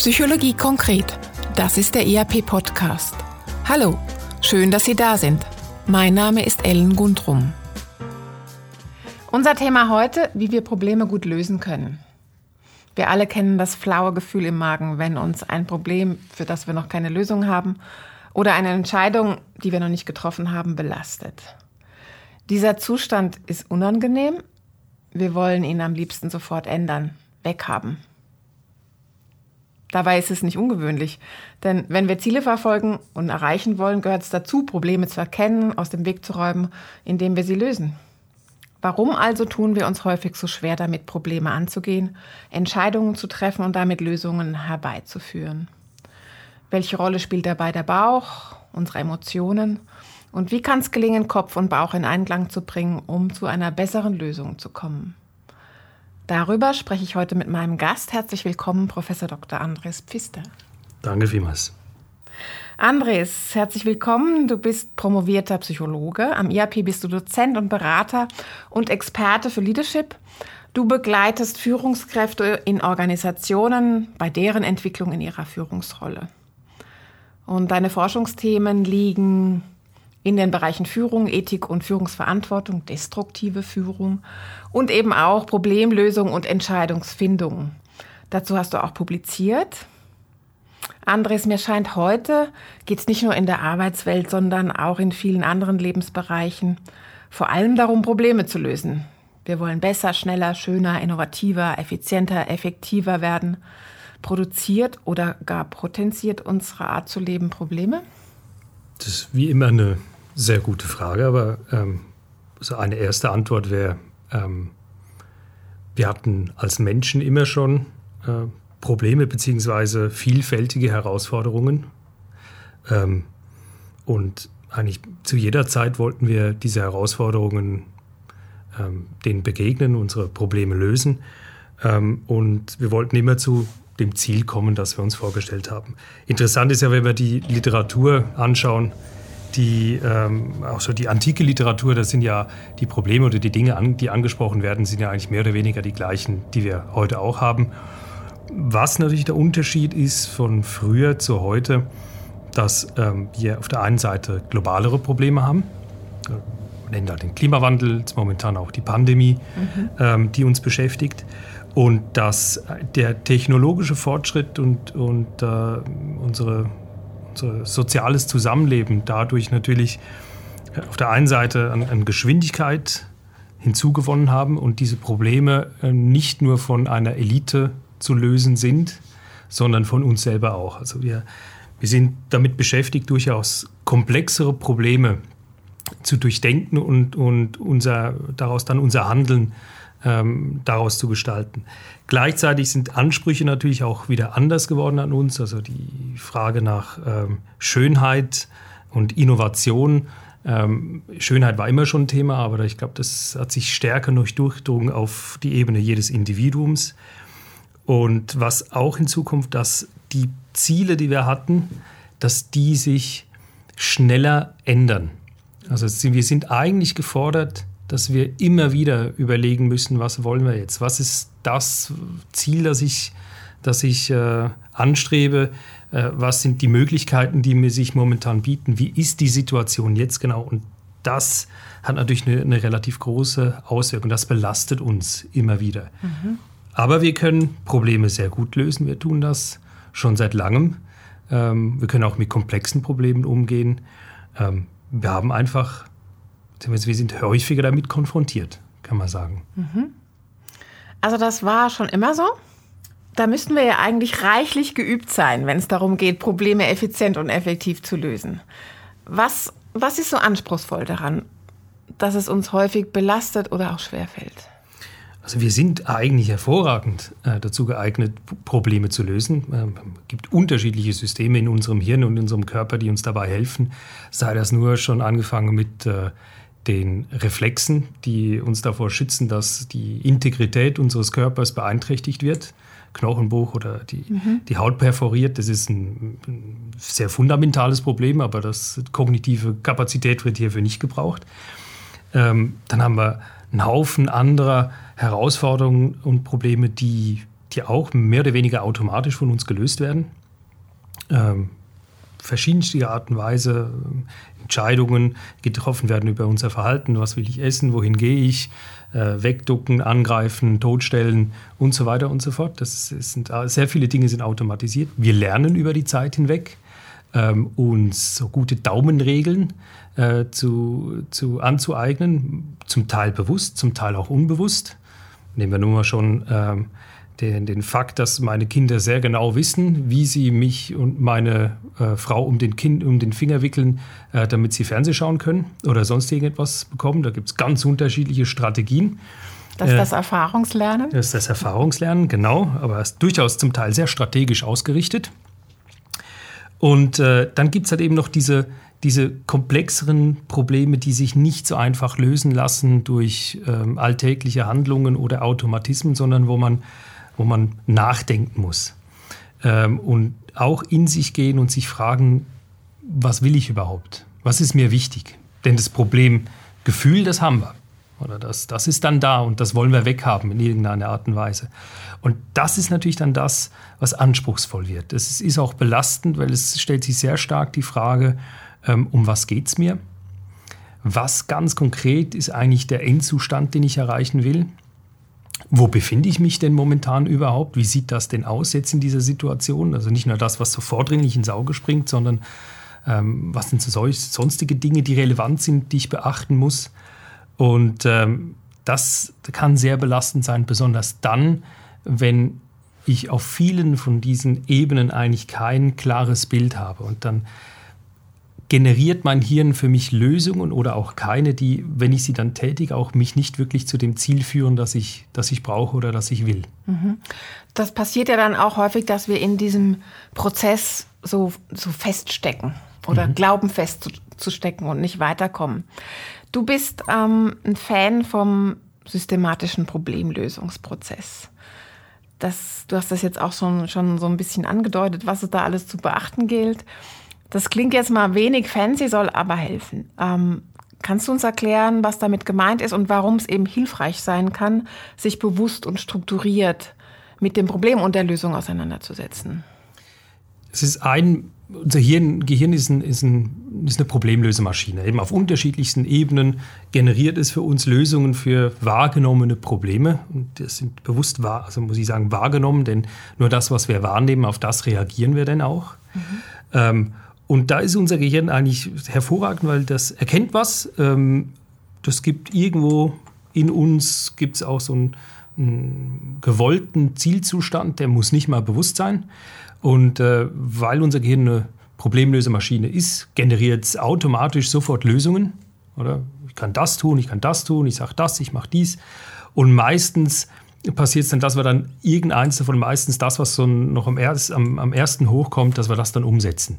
Psychologie konkret. Das ist der ERP-Podcast. Hallo, schön, dass Sie da sind. Mein Name ist Ellen Gundrum. Unser Thema heute, wie wir Probleme gut lösen können. Wir alle kennen das flaue Gefühl im Magen, wenn uns ein Problem, für das wir noch keine Lösung haben, oder eine Entscheidung, die wir noch nicht getroffen haben, belastet. Dieser Zustand ist unangenehm. Wir wollen ihn am liebsten sofort ändern, weghaben. Dabei ist es nicht ungewöhnlich, denn wenn wir Ziele verfolgen und erreichen wollen, gehört es dazu, Probleme zu erkennen, aus dem Weg zu räumen, indem wir sie lösen. Warum also tun wir uns häufig so schwer damit, Probleme anzugehen, Entscheidungen zu treffen und damit Lösungen herbeizuführen? Welche Rolle spielt dabei der Bauch, unsere Emotionen? Und wie kann es gelingen, Kopf und Bauch in Einklang zu bringen, um zu einer besseren Lösung zu kommen? Darüber spreche ich heute mit meinem Gast. Herzlich willkommen, Professor Dr. Andres Pfister. Danke vielmals. Andres, herzlich willkommen. Du bist promovierter Psychologe. Am IAP bist du Dozent und Berater und Experte für Leadership. Du begleitest Führungskräfte in Organisationen bei deren Entwicklung in ihrer Führungsrolle. Und deine Forschungsthemen liegen in den Bereichen Führung, Ethik und Führungsverantwortung, destruktive Führung und eben auch Problemlösung und Entscheidungsfindung. Dazu hast du auch publiziert. Andres, mir scheint heute geht es nicht nur in der Arbeitswelt, sondern auch in vielen anderen Lebensbereichen vor allem darum, Probleme zu lösen. Wir wollen besser, schneller, schöner, innovativer, effizienter, effektiver werden. Produziert oder gar potenziert unsere Art zu leben Probleme? Das ist wie immer eine sehr gute Frage, aber ähm, so eine erste Antwort wäre, ähm, wir hatten als Menschen immer schon äh, Probleme bzw. vielfältige Herausforderungen. Ähm, und eigentlich zu jeder Zeit wollten wir diese Herausforderungen ähm, denen begegnen, unsere Probleme lösen. Ähm, und wir wollten immer zu dem Ziel kommen, das wir uns vorgestellt haben. Interessant ist ja, wenn wir die Literatur anschauen, die ähm, auch so die antike Literatur, das sind ja die Probleme oder die Dinge, an, die angesprochen werden, sind ja eigentlich mehr oder weniger die gleichen, die wir heute auch haben. Was natürlich der Unterschied ist von früher zu heute, dass ähm, wir auf der einen Seite globalere Probleme haben. Wir nennen da den Klimawandel, momentan auch die Pandemie, mhm. ähm, die uns beschäftigt. Und dass der technologische Fortschritt und, und äh, unsere soziales Zusammenleben dadurch natürlich äh, auf der einen Seite an, an Geschwindigkeit hinzugewonnen haben und diese Probleme äh, nicht nur von einer Elite zu lösen sind, sondern von uns selber auch. Also wir, wir sind damit beschäftigt, durchaus komplexere Probleme zu durchdenken und, und unser, daraus dann unser Handeln ähm, daraus zu gestalten. Gleichzeitig sind Ansprüche natürlich auch wieder anders geworden an uns. Also die Frage nach ähm, Schönheit und Innovation. Ähm, Schönheit war immer schon ein Thema, aber ich glaube, das hat sich stärker noch durchdrungen auf die Ebene jedes Individuums. Und was auch in Zukunft, dass die Ziele, die wir hatten, dass die sich schneller ändern. Also wir sind eigentlich gefordert, dass wir immer wieder überlegen müssen, was wollen wir jetzt? Was ist das Ziel, das ich, das ich äh, anstrebe? Äh, was sind die Möglichkeiten, die mir sich momentan bieten? Wie ist die Situation jetzt genau? Und das hat natürlich eine, eine relativ große Auswirkung. Das belastet uns immer wieder. Mhm. Aber wir können Probleme sehr gut lösen. Wir tun das schon seit langem. Ähm, wir können auch mit komplexen Problemen umgehen. Ähm, wir haben einfach wir sind häufiger damit konfrontiert, kann man sagen. Mhm. Also das war schon immer so? Da müssten wir ja eigentlich reichlich geübt sein, wenn es darum geht, Probleme effizient und effektiv zu lösen. Was, was ist so anspruchsvoll daran, dass es uns häufig belastet oder auch schwerfällt? Also wir sind eigentlich hervorragend äh, dazu geeignet, Probleme zu lösen. Ähm, es gibt unterschiedliche Systeme in unserem Hirn und in unserem Körper, die uns dabei helfen. Sei das nur schon angefangen mit äh, den Reflexen, die uns davor schützen, dass die Integrität unseres Körpers beeinträchtigt wird. Knochenbruch oder die, mhm. die Haut perforiert, das ist ein, ein sehr fundamentales Problem, aber das kognitive Kapazität wird hierfür nicht gebraucht. Ähm, dann haben wir einen Haufen anderer Herausforderungen und Probleme, die die auch mehr oder weniger automatisch von uns gelöst werden. Ähm, verschiedenste Art und Weise äh, Entscheidungen getroffen werden über unser Verhalten, was will ich essen, wohin gehe ich, äh, wegducken, angreifen, totstellen und so weiter und so fort. Das sind, sehr viele Dinge sind automatisiert. Wir lernen über die Zeit hinweg ähm, uns so gute Daumenregeln äh, zu, zu anzueignen, zum Teil bewusst, zum Teil auch unbewusst. Nehmen wir nur mal schon ähm, den, den Fakt, dass meine Kinder sehr genau wissen, wie sie mich und meine äh, Frau um den, kind, um den Finger wickeln, äh, damit sie Fernsehen schauen können oder sonst irgendetwas bekommen. Da gibt es ganz unterschiedliche Strategien. Das ist das Erfahrungslernen? Das ist das Erfahrungslernen, genau. Aber es ist durchaus zum Teil sehr strategisch ausgerichtet. Und äh, dann gibt es halt eben noch diese, diese komplexeren Probleme, die sich nicht so einfach lösen lassen durch ähm, alltägliche Handlungen oder Automatismen, sondern wo man wo man nachdenken muss. Ähm, und auch in sich gehen und sich fragen, was will ich überhaupt? Was ist mir wichtig? Denn das Problem Gefühl, das haben wir. Oder das, das ist dann da und das wollen wir weghaben in irgendeiner Art und Weise. Und das ist natürlich dann das, was anspruchsvoll wird. Es ist auch belastend, weil es stellt sich sehr stark die Frage, ähm, um was geht es mir? Was ganz konkret ist eigentlich der Endzustand, den ich erreichen will? Wo befinde ich mich denn momentan überhaupt? Wie sieht das denn aus jetzt in dieser Situation? Also nicht nur das, was so vordringlich ins Auge springt, sondern ähm, was sind so sonstige Dinge, die relevant sind, die ich beachten muss? Und ähm, das kann sehr belastend sein, besonders dann, wenn ich auf vielen von diesen Ebenen eigentlich kein klares Bild habe. Und dann generiert mein Hirn für mich Lösungen oder auch keine, die, wenn ich sie dann tätige, auch mich nicht wirklich zu dem Ziel führen, das ich, das ich brauche oder das ich will. Mhm. Das passiert ja dann auch häufig, dass wir in diesem Prozess so, so feststecken oder mhm. glauben festzustecken und nicht weiterkommen. Du bist ähm, ein Fan vom systematischen Problemlösungsprozess. Das, du hast das jetzt auch schon, schon so ein bisschen angedeutet, was es da alles zu beachten gilt. Das klingt jetzt mal wenig fancy, soll aber helfen. Ähm, kannst du uns erklären, was damit gemeint ist und warum es eben hilfreich sein kann, sich bewusst und strukturiert mit dem Problem und der Lösung auseinanderzusetzen? Es ist ein, unser Hirn, Gehirn ist, ein, ist, ein, ist eine Problemlösemaschine. Eben auf unterschiedlichsten Ebenen generiert es für uns Lösungen für wahrgenommene Probleme. Und das sind bewusst wahr, also muss ich sagen, wahrgenommen, denn nur das, was wir wahrnehmen, auf das reagieren wir dann auch. Mhm. Ähm, und da ist unser Gehirn eigentlich hervorragend, weil das erkennt was. Ähm, das gibt irgendwo in uns, gibt es auch so einen, einen, gewollten Zielzustand, der muss nicht mal bewusst sein. Und äh, weil unser Gehirn eine Problemlösemaschine ist, generiert es automatisch sofort Lösungen. Oder? Ich kann das tun, ich kann das tun, ich sage das, ich mache dies. Und meistens passiert es dann, dass wir dann irgendeins davon, meistens das, was so noch am, erst, am, am ersten hochkommt, dass wir das dann umsetzen.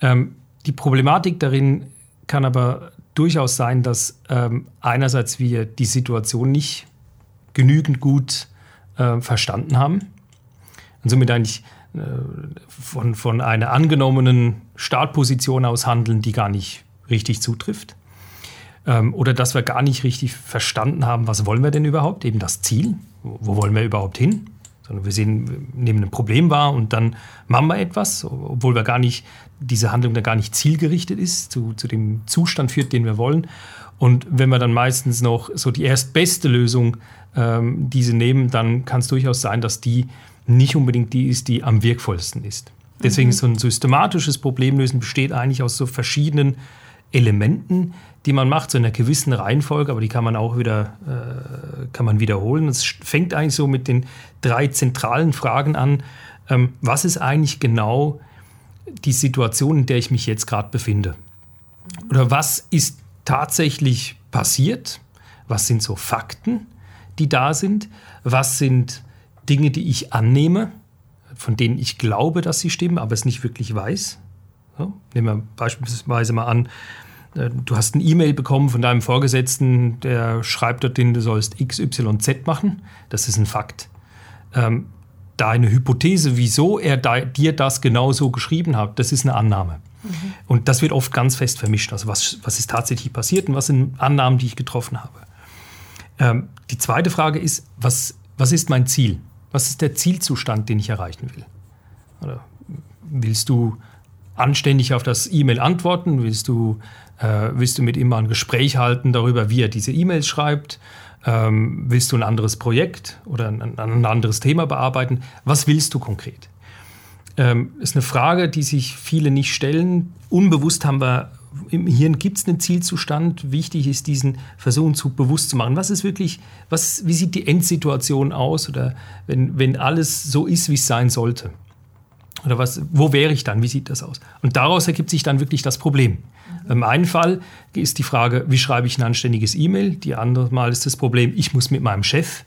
Ähm, die Problematik darin kann aber durchaus sein, dass ähm, einerseits wir die Situation nicht genügend gut äh, verstanden haben und somit eigentlich äh, von, von einer angenommenen Startposition aus handeln, die gar nicht richtig zutrifft. Ähm, oder dass wir gar nicht richtig verstanden haben, was wollen wir denn überhaupt, eben das Ziel, wo, wo wollen wir überhaupt hin sondern wir sehen, wir nehmen ein Problem wahr und dann machen wir etwas, obwohl wir gar nicht, diese Handlung da gar nicht zielgerichtet ist, zu, zu dem Zustand führt, den wir wollen. Und wenn wir dann meistens noch so die erstbeste Lösung ähm, diese nehmen, dann kann es durchaus sein, dass die nicht unbedingt die ist, die am wirkvollsten ist. Deswegen mhm. so ein systematisches Problemlösen besteht eigentlich aus so verschiedenen Elementen, die man macht, so in einer gewissen Reihenfolge, aber die kann man auch wieder äh, kann man wiederholen. Es fängt eigentlich so mit den drei zentralen Fragen an. Ähm, was ist eigentlich genau die Situation, in der ich mich jetzt gerade befinde? Oder was ist tatsächlich passiert? Was sind so Fakten, die da sind? Was sind Dinge, die ich annehme, von denen ich glaube, dass sie stimmen, aber es nicht wirklich weiß? So, nehmen wir beispielsweise mal an, äh, du hast eine E-Mail bekommen von deinem Vorgesetzten, der schreibt dort hin, du sollst X, Y, Z machen. Das ist ein Fakt. Ähm, deine Hypothese, wieso er dir das genau so geschrieben hat, das ist eine Annahme. Mhm. Und das wird oft ganz fest vermischt. Also was, was ist tatsächlich passiert und was sind Annahmen, die ich getroffen habe. Ähm, die zweite Frage ist, was, was ist mein Ziel? Was ist der Zielzustand, den ich erreichen will? Oder willst du anständig auf das E-Mail antworten? Willst du, äh, willst du mit ihm mal ein Gespräch halten darüber, wie er diese E-Mails schreibt? Ähm, willst du ein anderes Projekt oder ein, ein, anderes Thema bearbeiten? Was willst du konkret? Ähm, ist eine Frage, die sich viele nicht stellen. Unbewusst haben wir im Hirn gibt es einen Zielzustand. Wichtig ist, diesen versuchen zu bewusst zu machen. Was ist wirklich, was, wie sieht die Endsituation aus? Oder wenn, wenn alles so ist, wie es sein sollte? Oder was, wo wäre ich dann? Wie sieht das aus? Und daraus ergibt sich dann wirklich das Problem. Mhm. Im einen Fall ist die Frage, wie schreibe ich ein anständiges E-Mail? Die andere Mal ist das Problem, ich muss mit meinem Chef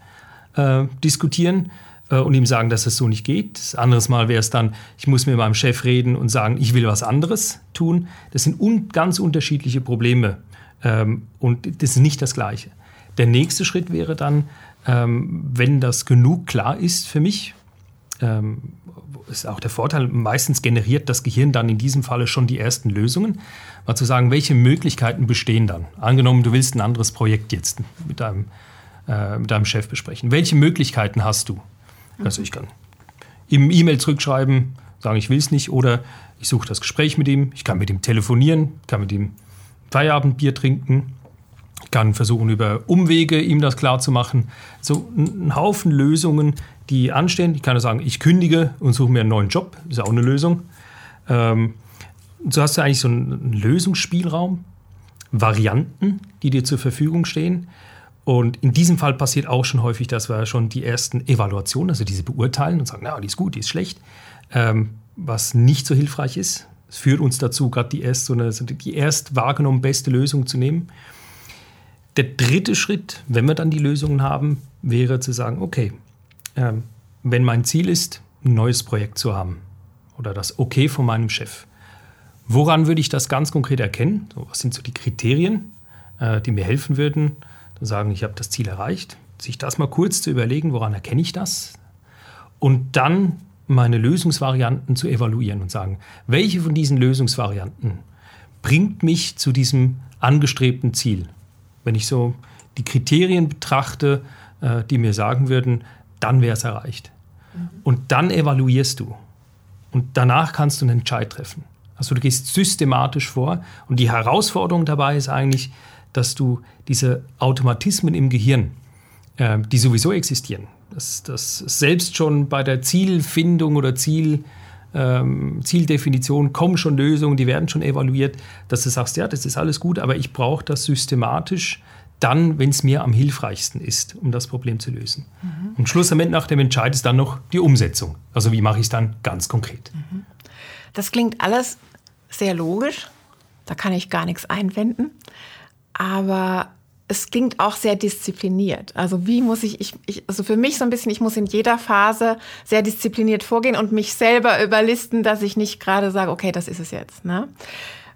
äh, diskutieren äh, und ihm sagen, dass es so nicht geht. Das andere Mal wäre es dann, ich muss mit meinem Chef reden und sagen, ich will was anderes tun. Das sind un ganz unterschiedliche Probleme ähm, und das ist nicht das Gleiche. Der nächste Schritt wäre dann, ähm, wenn das genug klar ist für mich, ähm, ist auch der Vorteil, meistens generiert das Gehirn dann in diesem Falle schon die ersten Lösungen, mal zu sagen, welche Möglichkeiten bestehen dann. Angenommen, du willst ein anderes Projekt jetzt mit deinem, äh, mit deinem Chef besprechen. Welche Möglichkeiten hast du? Also ich kann ihm E-Mail zurückschreiben, sagen, ich will es nicht, oder ich suche das Gespräch mit ihm, ich kann mit ihm telefonieren, kann mit ihm Feierabendbier trinken, kann versuchen, über Umwege ihm das klarzumachen. So ein Haufen Lösungen, die anstehen. Ich kann sagen, ich kündige und suche mir einen neuen Job, ist auch eine Lösung. Ähm, so hast du eigentlich so einen Lösungsspielraum, Varianten, die dir zur Verfügung stehen. Und in diesem Fall passiert auch schon häufig, dass wir schon die ersten Evaluationen, also diese beurteilen und sagen, na, die ist gut, die ist schlecht, ähm, was nicht so hilfreich ist. Es führt uns dazu, gerade die erst, so eine, die erst wahrgenommen beste Lösung zu nehmen. Der dritte Schritt, wenn wir dann die Lösungen haben, wäre zu sagen, okay, ähm, wenn mein Ziel ist, ein neues Projekt zu haben oder das Okay von meinem Chef, woran würde ich das ganz konkret erkennen? So, was sind so die Kriterien, äh, die mir helfen würden, zu sagen, ich habe das Ziel erreicht, sich das mal kurz zu überlegen, woran erkenne ich das? Und dann meine Lösungsvarianten zu evaluieren und sagen, welche von diesen Lösungsvarianten bringt mich zu diesem angestrebten Ziel? Wenn ich so die Kriterien betrachte, äh, die mir sagen würden, dann wäre es erreicht. Mhm. Und dann evaluierst du. Und danach kannst du einen Entscheid treffen. Also du gehst systematisch vor. Und die Herausforderung dabei ist eigentlich, dass du diese Automatismen im Gehirn, äh, die sowieso existieren, dass das selbst schon bei der Zielfindung oder Ziel, ähm, Zieldefinition kommen schon Lösungen, die werden schon evaluiert, dass du sagst, ja, das ist alles gut, aber ich brauche das systematisch dann, wenn es mir am hilfreichsten ist, um das Problem zu lösen. Mhm. Und schlussendlich nach dem Entscheid ist dann noch die Umsetzung. Also wie mache ich es dann ganz konkret? Mhm. Das klingt alles sehr logisch. Da kann ich gar nichts einwenden. Aber es klingt auch sehr diszipliniert. Also wie muss ich, ich, ich, also für mich so ein bisschen, ich muss in jeder Phase sehr diszipliniert vorgehen und mich selber überlisten, dass ich nicht gerade sage, okay, das ist es jetzt. Ne?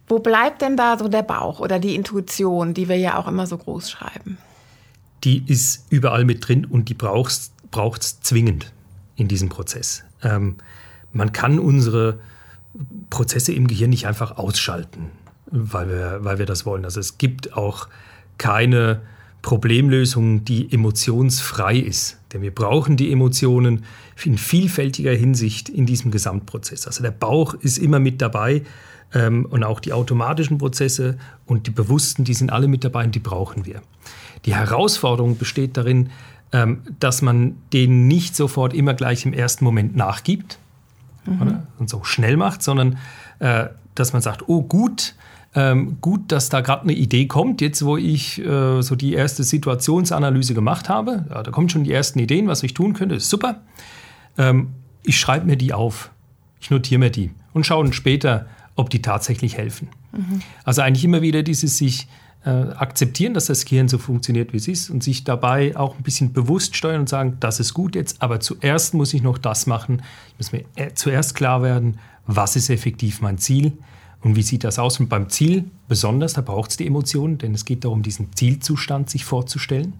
Wo bleibt denn da so der Bauch oder die Intuition, die wir ja auch immer so groß schreiben? Die ist überall mit drin und die braucht es zwingend in diesem Prozess. Ähm, man kann unsere Prozesse im Gehirn nicht einfach ausschalten, weil wir, weil wir das wollen. Also es gibt auch keine Problemlösung, die emotionsfrei ist. Denn wir brauchen die Emotionen in vielfältiger Hinsicht in diesem Gesamtprozess. Also der Bauch ist immer mit dabei ähm, und auch die automatischen Prozesse und die bewussten, die sind alle mit dabei und die brauchen wir. Die Herausforderung besteht darin, ähm, dass man denen nicht sofort immer gleich im ersten Moment nachgibt mhm. und so schnell macht, sondern äh, dass man sagt, oh gut, ähm, gut, dass da gerade eine Idee kommt, jetzt wo ich äh, so die erste Situationsanalyse gemacht habe. Ja, da kommen schon die ersten Ideen, was ich tun könnte, ist super. Ähm, ich schreibe mir die auf, ich notiere mir die und schaue dann später, ob die tatsächlich helfen. Mhm. Also eigentlich immer wieder dieses sich äh, akzeptieren, dass das Gehirn so funktioniert, wie es ist und sich dabei auch ein bisschen bewusst steuern und sagen, das ist gut jetzt, aber zuerst muss ich noch das machen. Ich muss mir äh, zuerst klar werden, was ist effektiv mein Ziel und wie sieht das aus. Und beim Ziel besonders, da braucht es die Emotionen, denn es geht darum, diesen Zielzustand sich vorzustellen.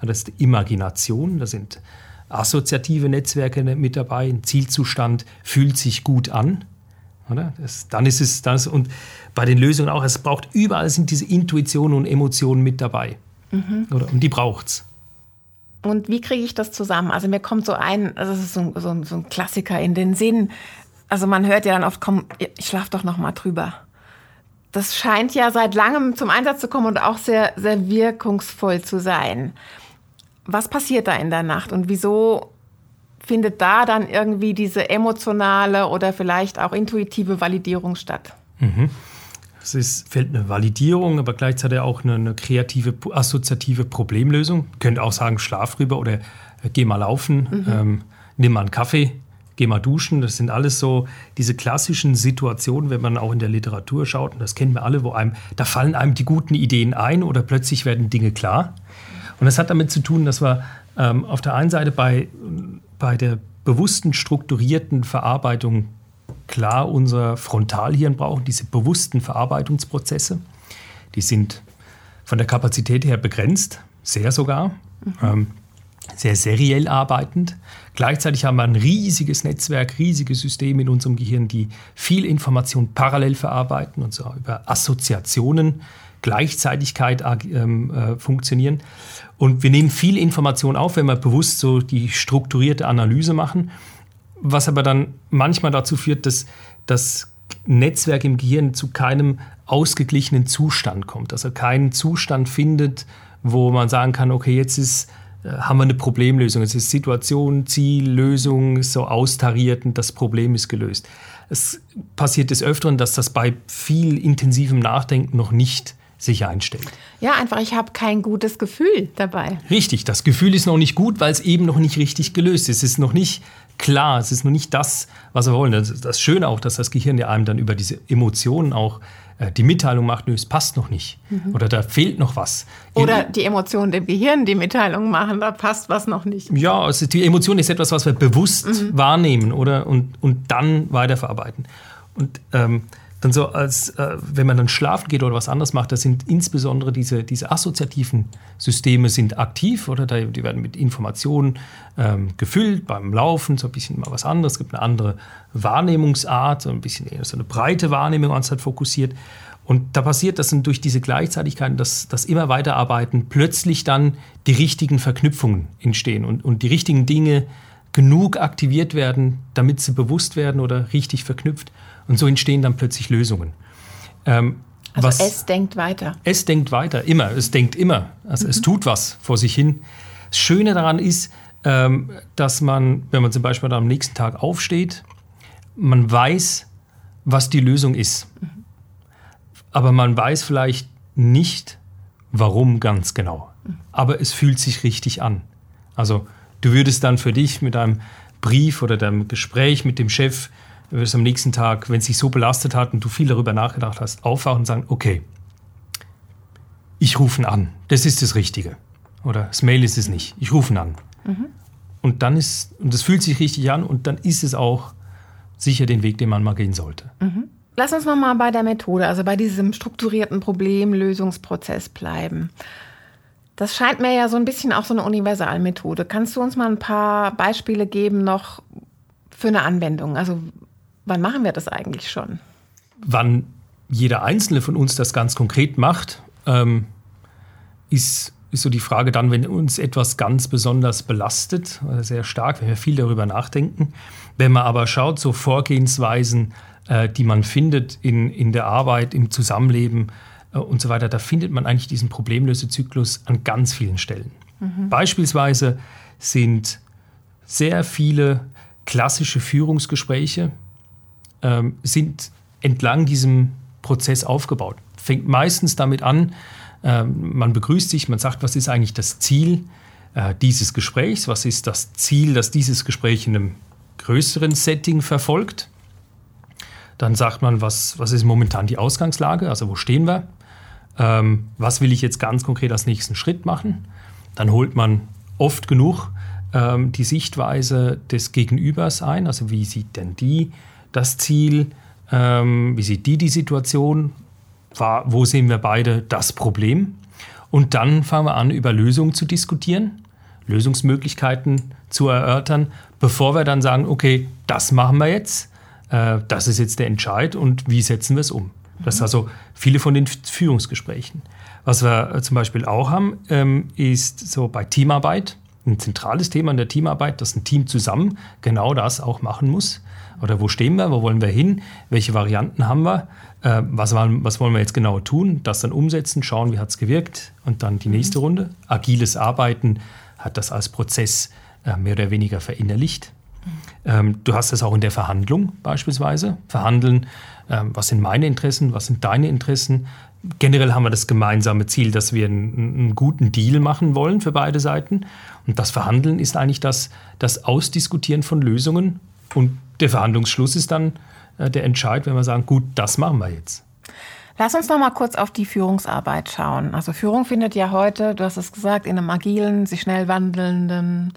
Das ist die Imagination, da sind assoziative Netzwerke mit dabei. Ein Zielzustand fühlt sich gut an. Oder? Das, dann ist es das und bei den Lösungen auch, es braucht überall sind diese Intuitionen und Emotionen mit dabei. Mhm. Oder? Und die braucht es. Und wie kriege ich das zusammen? Also mir kommt so ein, also es ist so, so, so ein Klassiker in den Sinn. Also man hört ja dann oft, komm, ich schlaf doch noch mal drüber. Das scheint ja seit langem zum Einsatz zu kommen und auch sehr, sehr wirkungsvoll zu sein. Was passiert da in der Nacht und wieso findet da dann irgendwie diese emotionale oder vielleicht auch intuitive Validierung statt? Mhm. Es ist, fällt eine Validierung, aber gleichzeitig auch eine, eine kreative, assoziative Problemlösung. Könnt auch sagen, schlaf rüber oder äh, geh mal laufen, mhm. ähm, nimm mal einen Kaffee, geh mal duschen. Das sind alles so diese klassischen Situationen, wenn man auch in der Literatur schaut, und das kennen wir alle, wo einem, da fallen einem die guten Ideen ein oder plötzlich werden Dinge klar. Und das hat damit zu tun, dass wir ähm, auf der einen Seite bei, bei der bewussten, strukturierten Verarbeitung klar unser Frontalhirn brauchen, diese bewussten Verarbeitungsprozesse. Die sind von der Kapazität her begrenzt, sehr sogar, mhm. ähm, sehr seriell arbeitend. Gleichzeitig haben wir ein riesiges Netzwerk, riesige Systeme in unserem Gehirn, die viel Information parallel verarbeiten und so über Assoziationen, Gleichzeitigkeit ähm, äh, funktionieren. Und wir nehmen viel Information auf, wenn wir bewusst so die strukturierte Analyse machen was aber dann manchmal dazu führt, dass das Netzwerk im Gehirn zu keinem ausgeglichenen Zustand kommt. Also keinen Zustand findet, wo man sagen kann, okay, jetzt ist, haben wir eine Problemlösung. Es ist Situation, Ziel, Lösung so austariert und das Problem ist gelöst. Es passiert des Öfteren, dass das bei viel intensivem Nachdenken noch nicht sich einstellt. Ja, einfach, ich habe kein gutes Gefühl dabei. Richtig, das Gefühl ist noch nicht gut, weil es eben noch nicht richtig gelöst ist. Es ist noch nicht klar, es ist noch nicht das, was wir wollen. Das das Schöne auch, dass das Gehirn ja einem dann über diese Emotionen auch äh, die Mitteilung macht, nö, es passt noch nicht. Mhm. Oder da fehlt noch was. Oder die Emotionen dem Gehirn die Mitteilung machen, da passt was noch nicht. Ja, also die Emotion ist etwas, was wir bewusst mhm. wahrnehmen oder und, und dann weiterverarbeiten. Und ähm, dann so, als äh, wenn man dann schlafen geht oder was anderes macht, da sind insbesondere diese, diese assoziativen Systeme sind aktiv oder die werden mit Informationen ähm, gefüllt beim Laufen, so ein bisschen mal was anderes. Es gibt eine andere Wahrnehmungsart, so ein bisschen eher so eine breite Wahrnehmung anstatt fokussiert. Und da passiert das durch diese Gleichzeitigkeit, dass das immer weiterarbeiten, plötzlich dann die richtigen Verknüpfungen entstehen und, und die richtigen Dinge genug aktiviert werden, damit sie bewusst werden oder richtig verknüpft. Und so entstehen dann plötzlich Lösungen. Ähm, also was, es denkt weiter. Es denkt weiter, immer. Es denkt immer. Also mhm. es tut was vor sich hin. Das Schöne daran ist, ähm, dass man, wenn man zum Beispiel am nächsten Tag aufsteht, man weiß, was die Lösung ist. Mhm. Aber man weiß vielleicht nicht, warum ganz genau. Mhm. Aber es fühlt sich richtig an. Also du würdest dann für dich mit deinem Brief oder deinem Gespräch mit dem Chef wirst am nächsten Tag, wenn es sich so belastet hat und du viel darüber nachgedacht hast, aufwachen und sagen, okay, ich rufe ihn an. Das ist das Richtige. Oder das Mail ist es nicht. Ich rufe ihn an. Mhm. Und dann ist, und das fühlt sich richtig an und dann ist es auch sicher den Weg, den man mal gehen sollte. Mhm. Lass uns mal bei der Methode, also bei diesem strukturierten Problemlösungsprozess bleiben. Das scheint mir ja so ein bisschen auch so eine Universalmethode. Kannst du uns mal ein paar Beispiele geben noch für eine Anwendung? Also Wann machen wir das eigentlich schon? Wann jeder Einzelne von uns das ganz konkret macht, ähm, ist, ist so die Frage dann, wenn uns etwas ganz besonders belastet, also sehr stark, wenn wir viel darüber nachdenken. Wenn man aber schaut, so Vorgehensweisen, äh, die man findet in, in der Arbeit, im Zusammenleben äh, und so weiter, da findet man eigentlich diesen Problemlösezyklus an ganz vielen Stellen. Mhm. Beispielsweise sind sehr viele klassische Führungsgespräche, ähm, sind entlang diesem Prozess aufgebaut. Fängt meistens damit an, äh, man begrüßt sich, man sagt, was ist eigentlich das Ziel äh, dieses Gesprächs, was ist das Ziel, das dieses Gespräch in einem größeren Setting verfolgt. Dann sagt man, was, was ist momentan die Ausgangslage, also wo stehen wir, ähm, was will ich jetzt ganz konkret als nächsten Schritt machen. Dann holt man oft genug ähm, die Sichtweise des Gegenübers ein, also wie sieht denn die das Ziel? Ähm, wie sieht die die Situation? War, wo sehen wir beide das Problem? Und dann fangen wir an, über Lösungen zu diskutieren, Lösungsmöglichkeiten zu erörtern, bevor wir dann sagen, okay, das machen wir jetzt, äh, das ist jetzt der Entscheid und wie setzen wir es um? Das ist also viele von den Führungsgesprächen. Was wir äh, zum Beispiel auch haben, ähm, ist so bei Teamarbeit ein zentrales Thema in der Teamarbeit, dass ein Team zusammen genau das auch machen muss. Oder wo stehen wir, wo wollen wir hin, welche Varianten haben wir, äh, was, was, wollen wir jetzt genau tun, das dann umsetzen, schauen, wie hat es gewirkt und dann die nächste mhm. Runde. Agiles Arbeiten hat das als Prozess äh, mehr oder weniger verinnerlicht. Mhm. Ähm, du hast das auch in der Verhandlung beispielsweise. Verhandeln, ähm, was sind meine Interessen, was sind deine Interessen, generell haben wir das gemeinsame Ziel, dass wir einen, einen, guten Deal machen wollen für beide Seiten. Und das Verhandeln ist eigentlich das, das Ausdiskutieren von Lösungen. Und der Verhandlungsschluss ist dann äh, der Entscheid, wenn wir sagen, gut, das machen wir jetzt. Lass uns noch mal kurz auf die Führungsarbeit schauen. Also Führung findet ja heute, du hast es gesagt, in einem agilen, sich schnell wandelnden,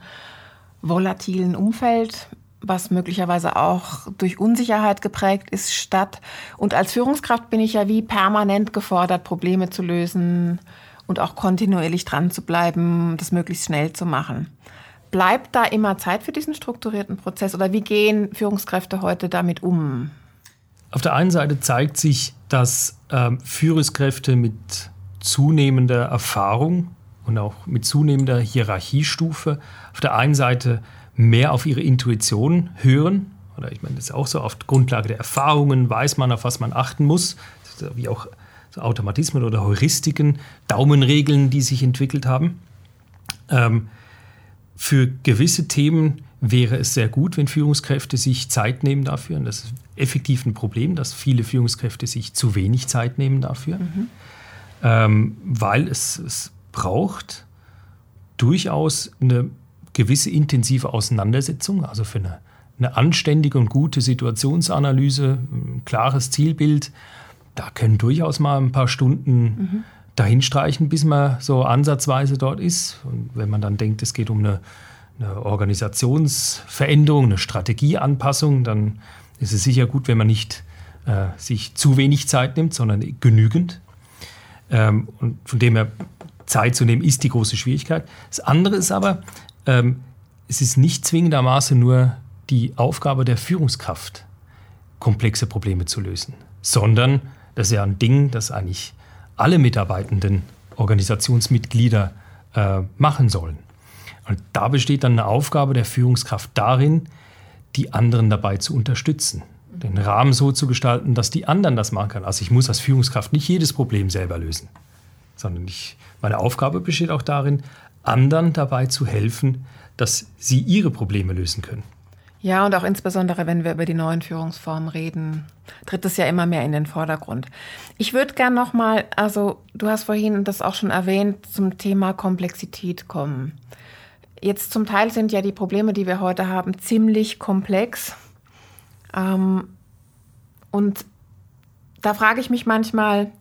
volatilen Umfeld was möglicherweise auch durch Unsicherheit geprägt ist, statt. Und als Führungskraft bin ich ja wie permanent gefordert, Probleme zu lösen und auch kontinuierlich dran zu bleiben, das möglichst schnell zu machen. Bleibt da immer Zeit für diesen strukturierten Prozess oder wie gehen Führungskräfte heute damit um? Auf der einen Seite zeigt sich, dass äh, Führungskräfte mit zunehmender Erfahrung und auch mit zunehmender Hierarchiestufe auf der einen Seite mehr auf ihre Intuition hören. Oder ich meine, das ist auch so auf Grundlage der Erfahrungen, weiß man, auf was man achten muss. Wie auch so Automatismen oder Heuristiken, Daumenregeln, die sich entwickelt haben. Ähm, für gewisse Themen wäre es sehr gut, wenn Führungskräfte sich Zeit nehmen dafür. Und das ist effektiv ein Problem, dass viele Führungskräfte sich zu wenig Zeit nehmen dafür. Mhm. Ähm, weil es, es braucht durchaus eine gewisse intensive Auseinandersetzung, also für eine, eine anständige und gute Situationsanalyse, ein klares Zielbild, da können durchaus mal ein paar Stunden mhm. Dahinstreichen, bis man so ansatzweise dort ist. Und wenn man dann denkt, es geht um eine, eine Organisationsveränderung, eine Strategieanpassung, dann ist es sicher gut, wenn man nicht äh, sich zu wenig Zeit nimmt, sondern genügend. Ähm, und von dem her Zeit zu nehmen, ist die große Schwierigkeit. Das andere ist aber, ähm, es ist nicht zwingendermaßen nur die Aufgabe der Führungskraft, komplexe Probleme zu lösen, sondern das ist ja ein Ding, das eigentlich alle mitarbeitenden Organisationsmitglieder äh, machen sollen. Und da besteht dann eine Aufgabe der Führungskraft darin, die anderen dabei zu unterstützen, den Rahmen so zu gestalten, dass die anderen das machen können. Also ich muss als Führungskraft nicht jedes Problem selber lösen, sondern ich, meine Aufgabe besteht auch darin, anderen dabei zu helfen, dass sie ihre Probleme lösen können. Ja, und auch insbesondere, wenn wir über die neuen Führungsformen reden, tritt es ja immer mehr in den Vordergrund. Ich würde gern noch mal, also du hast vorhin das auch schon erwähnt, zum Thema Komplexität kommen. Jetzt zum Teil sind ja die Probleme, die wir heute haben, ziemlich komplex. Ähm, und da frage ich mich manchmal,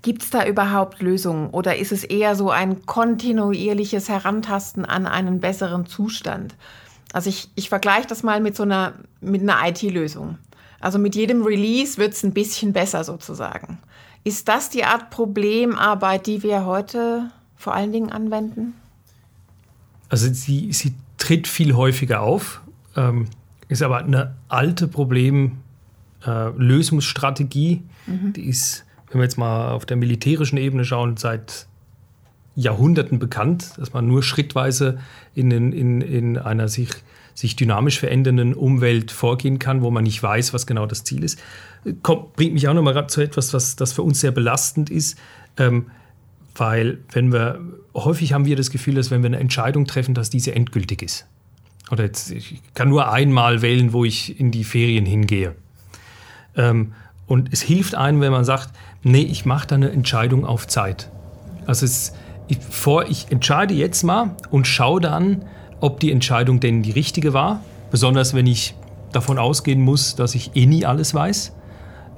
Gibt es da überhaupt Lösungen oder ist es eher so ein kontinuierliches Herantasten an einen besseren Zustand? Also ich, ich vergleiche das mal mit so einer, mit einer IT-Lösung. Also mit jedem Release wird es ein bisschen besser sozusagen. Ist das die Art Problemarbeit, die wir heute vor allen Dingen anwenden? Also sie, sie tritt viel häufiger auf, ähm, ist aber eine alte Problemlösungsstrategie, äh, mhm. die ist wenn wir jetzt mal auf der militärischen Ebene schauen, seit Jahrhunderten bekannt, dass man nur schrittweise in, in, in einer sich, sich dynamisch verändernden Umwelt vorgehen kann, wo man nicht weiß, was genau das Ziel ist. Kommt, bringt mich auch nochmal zu etwas, was das für uns sehr belastend ist. Ähm, weil wenn wir, häufig haben wir das Gefühl, dass wenn wir eine Entscheidung treffen, dass diese endgültig ist. Oder jetzt, ich kann nur einmal wählen, wo ich in die Ferien hingehe. Ähm, und es hilft einem, wenn man sagt, nee, ich mache da eine Entscheidung auf Zeit. Also es, ich, vor, ich entscheide jetzt mal und schaue dann, ob die Entscheidung denn die richtige war. Besonders wenn ich davon ausgehen muss, dass ich eh nie alles weiß.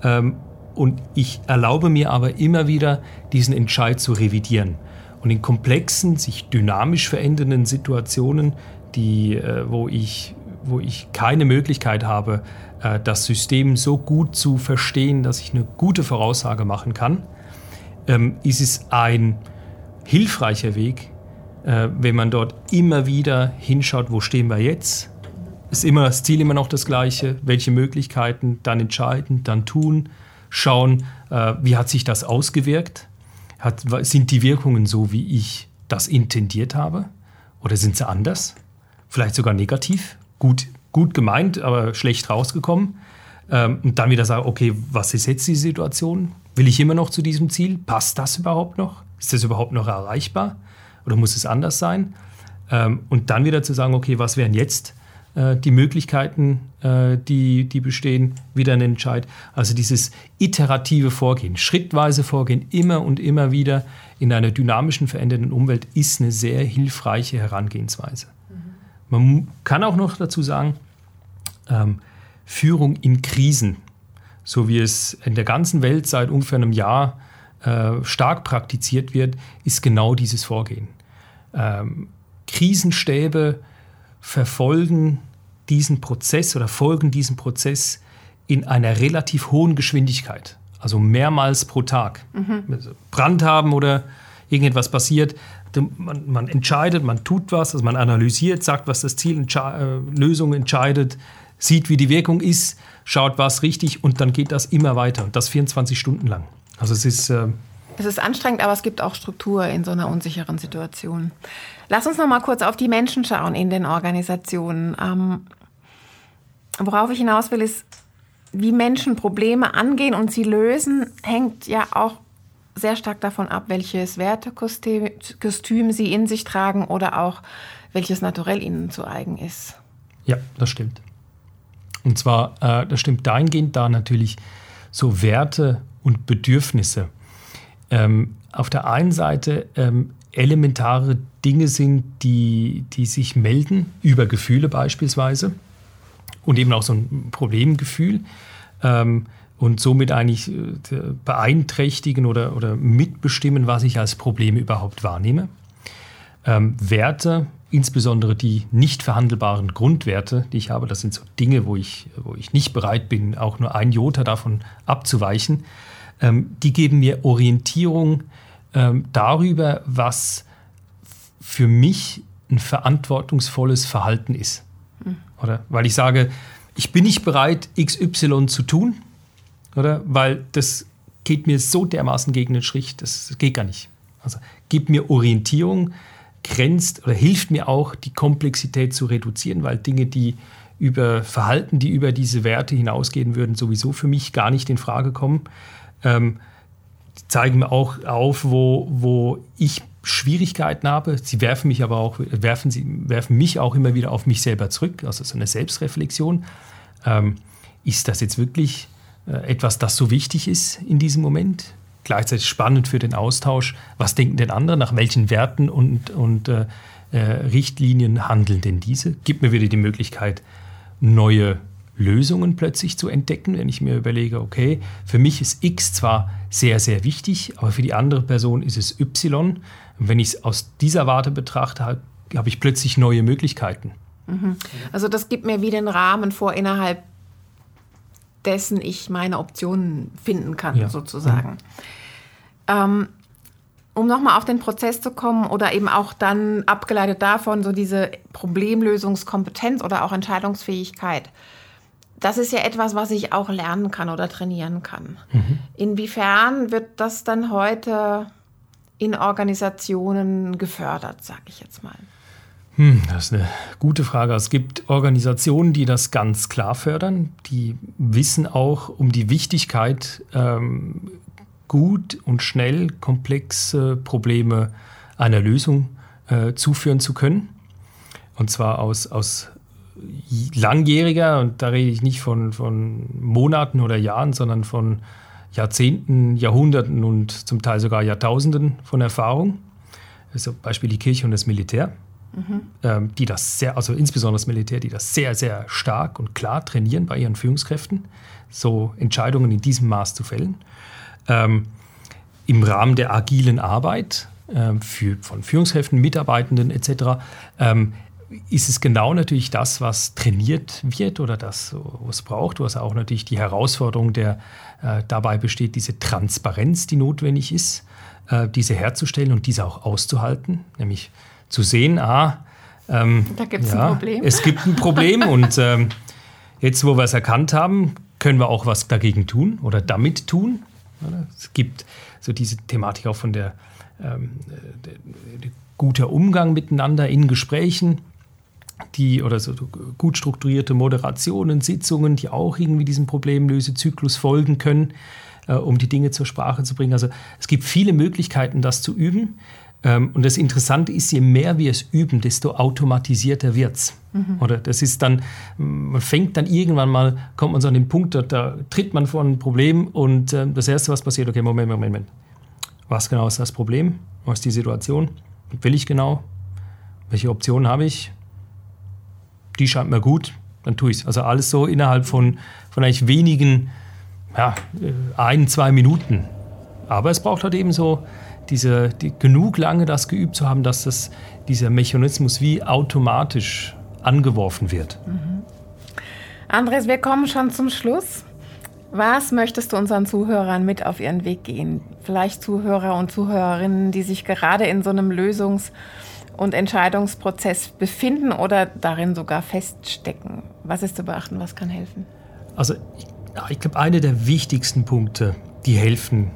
Ähm, und ich erlaube mir aber immer wieder, diesen Entscheid zu revidieren. Und in komplexen, sich dynamisch verändernden Situationen, die, äh, wo, ich, wo ich keine Möglichkeit habe, äh, das System so gut zu verstehen, dass ich eine gute Voraussage machen kann, ähm, ist es ein hilfreicher Weg, äh, wenn man dort immer wieder hinschaut, wo stehen wir jetzt. Ist immer das Ziel immer noch das gleiche, welche Möglichkeiten, dann entscheiden, dann tun, schauen, äh, wie hat sich das ausgewirkt, hat, sind die Wirkungen so, wie ich das intendiert habe oder sind sie anders? Vielleicht sogar negativ, gut, gut gemeint, aber schlecht rausgekommen. Ähm, und dann wieder sagen, okay, was ist jetzt die Situation? Will ich immer noch zu diesem Ziel? Passt das überhaupt noch? Ist das überhaupt noch erreichbar? Oder muss es anders sein? Ähm, und dann wieder zu sagen, okay, was wären jetzt äh, die Möglichkeiten, äh, die, die bestehen, wieder ein Entscheid. Also dieses iterative Vorgehen, schrittweise Vorgehen, immer und immer wieder in einer dynamischen, verändernden Umwelt ist eine sehr hilfreiche Herangehensweise. Mhm. Man kann auch noch dazu sagen, ähm, Führung in Krisen, so wie es in der ganzen Welt seit ungefähr einem Jahr äh, stark praktiziert wird, ist genau dieses Vorgehen. Ähm, Krisenstäbe verfolgen diesen Prozess oder folgen diesem Prozess in einer relativ hohen Geschwindigkeit, also mehrmals pro Tag. Mhm. Also Brand haben oder irgendetwas passiert, man, man, entscheidet, man tut was, also man analysiert, sagt, was das Ziel, äh, Lösung entscheidet, sieht, wie die Wirkung ist, schaut, was richtig und dann geht das immer weiter und das 24 Stunden lang. Also es ist äh, es ist anstrengend, aber es gibt auch Struktur in so einer unsicheren Situation. Lass uns noch mal kurz auf die Menschen schauen in den Organisationen. Ähm, worauf ich hinaus will, ist, wie Menschen Probleme angehen und sie lösen, hängt ja auch sehr stark davon ab, welches Wertekostüm sie in sich tragen oder auch welches Naturell ihnen zu eigen ist. Ja, das stimmt. Und zwar, äh, das stimmt dahingehend, da natürlich so Werte und Bedürfnisse ähm, auf der einen Seite ähm, elementare Dinge sind, die, die sich melden, über Gefühle beispielsweise und eben auch so ein Problemgefühl ähm, und somit eigentlich äh, beeinträchtigen oder, oder mitbestimmen, was ich als Problem überhaupt wahrnehme. Ähm, Werte, insbesondere die nicht verhandelbaren Grundwerte, die ich habe, das sind so Dinge, wo ich, wo ich nicht bereit bin, auch nur ein Jota davon abzuweichen ähm, die geben mir Orientierung ähm, darüber, was für mich ein verantwortungsvolles Verhalten ist. Mhm. Oder? Weil ich sage, ich bin nicht bereit, XY zu tun, oder? Weil das geht mir so dermaßen gegen den Strich, das geht gar nicht. Also gibt mir Orientierung, grenzt oder hilft mir auch, die Komplexität zu reduzieren, weil Dinge, die über Verhalten, die über diese Werte hinausgehen würden, sowieso für mich gar nicht in Frage kommen ähm, zeigen mir auch auf, wo, wo ich Schwierigkeiten habe. Sie werfen mich aber auch, werfen, sie, werfen mich auch immer wieder auf mich selber zurück, also so eine Selbstreflexion. Ähm, ist das jetzt wirklich äh, etwas, das so wichtig ist in diesem Moment? Gleichzeitig spannend für den Austausch. Was denken denn andere? Nach welchen Werten und, und äh, äh, Richtlinien handeln denn diese? Gibt mir wieder die Möglichkeit, neue Lösungen plötzlich zu entdecken, wenn ich mir überlege, okay, für mich ist X zwar sehr, sehr wichtig, aber für die andere Person ist es Y. Und wenn ich es aus dieser Warte betrachte, habe hab ich plötzlich neue Möglichkeiten. Mhm. Also das gibt mir wie den Rahmen vor, innerhalb dessen ich meine Optionen finden kann, ja. sozusagen. Mhm. Ähm, um nochmal auf den Prozess zu kommen oder eben auch dann abgeleitet davon, so diese Problemlösungskompetenz oder auch Entscheidungsfähigkeit das ist ja etwas, was ich auch lernen kann oder trainieren kann. Mhm. Inwiefern wird das dann heute in Organisationen gefördert, sage ich jetzt mal? Hm, das ist eine gute Frage. Es gibt Organisationen, die das ganz klar fördern. Die wissen auch um die Wichtigkeit, ähm, gut und schnell komplexe Probleme einer Lösung äh, zuführen zu können. Und zwar aus, aus langjähriger, und da rede ich nicht von, von Monaten oder Jahren, sondern von Jahrzehnten, Jahrhunderten und zum Teil sogar Jahrtausenden von Erfahrung. Also Beispiel die Kirche und das Militär, mhm. ähm, die das sehr, also insbesondere das Militär, die das sehr, sehr stark und klar trainieren bei ihren Führungskräften, so Entscheidungen in diesem Maß zu fällen. Ähm, Im Rahmen der agilen Arbeit äh, für, von Führungskräften, Mitarbeitenden etc. Ähm, ist es genau natürlich das, was trainiert wird oder das, was es braucht, was auch natürlich die Herausforderung der äh, dabei besteht, diese Transparenz, die notwendig ist, äh, diese herzustellen und diese auch auszuhalten, nämlich zu sehen, ah, ähm, da gibt es ja, ein Problem. Es gibt ein Problem und ähm, jetzt, wo wir es erkannt haben, können wir auch was dagegen tun oder damit tun. Es gibt so diese Thematik auch von der, ähm, der, der guter Umgang miteinander in Gesprächen, die oder so gut strukturierte Moderationen, Sitzungen, die auch irgendwie diesem Problemlösezyklus folgen können, äh, um die Dinge zur Sprache zu bringen. Also es gibt viele Möglichkeiten, das zu üben. Ähm, und das Interessante ist, je mehr wir es üben, desto automatisierter wird es. Mhm. Oder das ist dann, man fängt dann irgendwann mal, kommt man so an den Punkt, da, da tritt man vor ein Problem und äh, das Erste, was passiert, okay, Moment, Moment, Moment. Was genau ist das Problem? Was ist die Situation? Was will ich genau? Welche Optionen habe ich? Die scheint mir gut, dann tue ich es. Also alles so innerhalb von, von eigentlich wenigen, ja, äh, ein, zwei Minuten. Aber es braucht halt eben so diese, die, genug lange das geübt zu haben, dass das, dieser Mechanismus wie automatisch angeworfen wird. Mhm. Andres, wir kommen schon zum Schluss. Was möchtest du unseren Zuhörern mit auf ihren Weg gehen? Vielleicht Zuhörer und Zuhörerinnen, die sich gerade in so einem Lösungs- und Entscheidungsprozess befinden oder darin sogar feststecken. Was ist zu beachten? Was kann helfen? Also ich, ich glaube, einer der wichtigsten Punkte, die helfen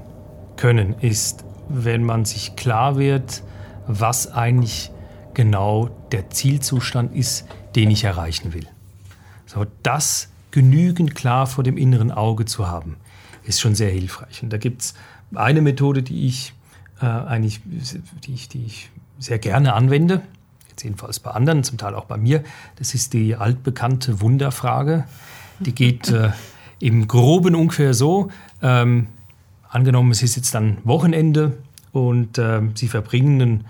können, ist, wenn man sich klar wird, was eigentlich genau der Zielzustand ist, den ich erreichen will. So, das genügend klar vor dem inneren Auge zu haben, ist schon sehr hilfreich. Und da gibt es eine Methode, die ich äh, eigentlich, die ich, die ich sehr gerne anwende, jetzt jedenfalls bei anderen, zum Teil auch bei mir. Das ist die altbekannte Wunderfrage. Die geht äh, im Groben ungefähr so. Ähm, angenommen, es ist jetzt dann Wochenende und äh, Sie verbringen ein,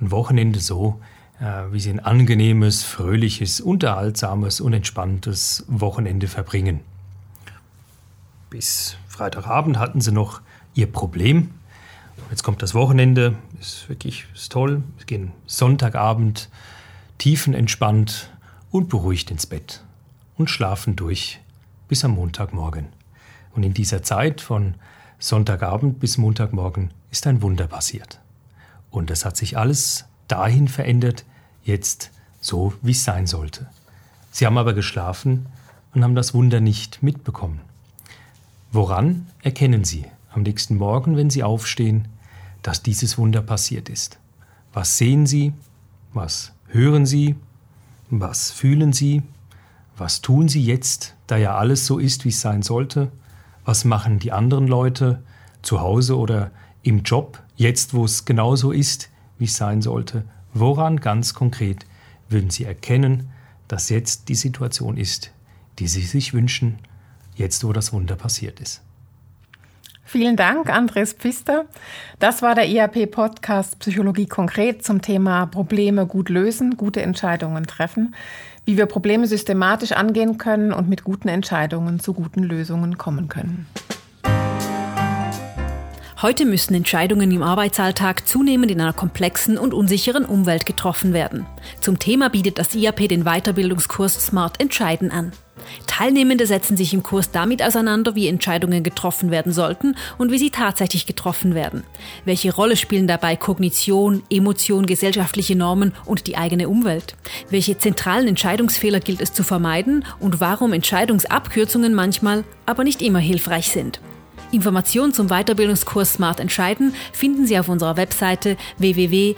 ein Wochenende so, äh, wie sie ein angenehmes, fröhliches, unterhaltsames und entspanntes Wochenende verbringen. Bis Freitagabend hatten sie noch ihr Problem. Jetzt kommt das Wochenende, ist wirklich ist toll. Sie gehen Sonntagabend tiefenentspannt und beruhigt ins Bett und schlafen durch bis am Montagmorgen. Und in dieser Zeit von Sonntagabend bis Montagmorgen ist ein Wunder passiert. Und es hat sich alles dahin verändert, jetzt so, wie es sein sollte. Sie haben aber geschlafen und haben das Wunder nicht mitbekommen. Woran erkennen Sie am nächsten Morgen, wenn Sie aufstehen, dass dieses Wunder passiert ist? Was sehen Sie? Was hören Sie? Was fühlen Sie? Was tun Sie jetzt, da ja alles so ist, wie es sein sollte? Was machen die anderen Leute zu Hause oder im Job, jetzt wo es genauso ist, wie es sein sollte? Woran ganz konkret würden Sie erkennen, dass jetzt die Situation ist, die Sie sich wünschen, jetzt wo das Wunder passiert ist? Vielen Dank, Andres Pfister. Das war der IAP-Podcast Psychologie konkret zum Thema Probleme gut lösen, gute Entscheidungen treffen, wie wir Probleme systematisch angehen können und mit guten Entscheidungen zu guten Lösungen kommen können. Heute müssen Entscheidungen im Arbeitsalltag zunehmend in einer komplexen und unsicheren Umwelt getroffen werden. Zum Thema bietet das IAP den Weiterbildungskurs Smart Entscheiden an. Teilnehmende setzen sich im Kurs damit auseinander, wie Entscheidungen getroffen werden sollten und wie sie tatsächlich getroffen werden. Welche Rolle spielen dabei Kognition, Emotion, gesellschaftliche Normen und die eigene Umwelt? Welche zentralen Entscheidungsfehler gilt es zu vermeiden und warum Entscheidungsabkürzungen manchmal, aber nicht immer hilfreich sind? Informationen zum Weiterbildungskurs Smart Entscheiden finden Sie auf unserer Webseite www.zaw.ch/iap.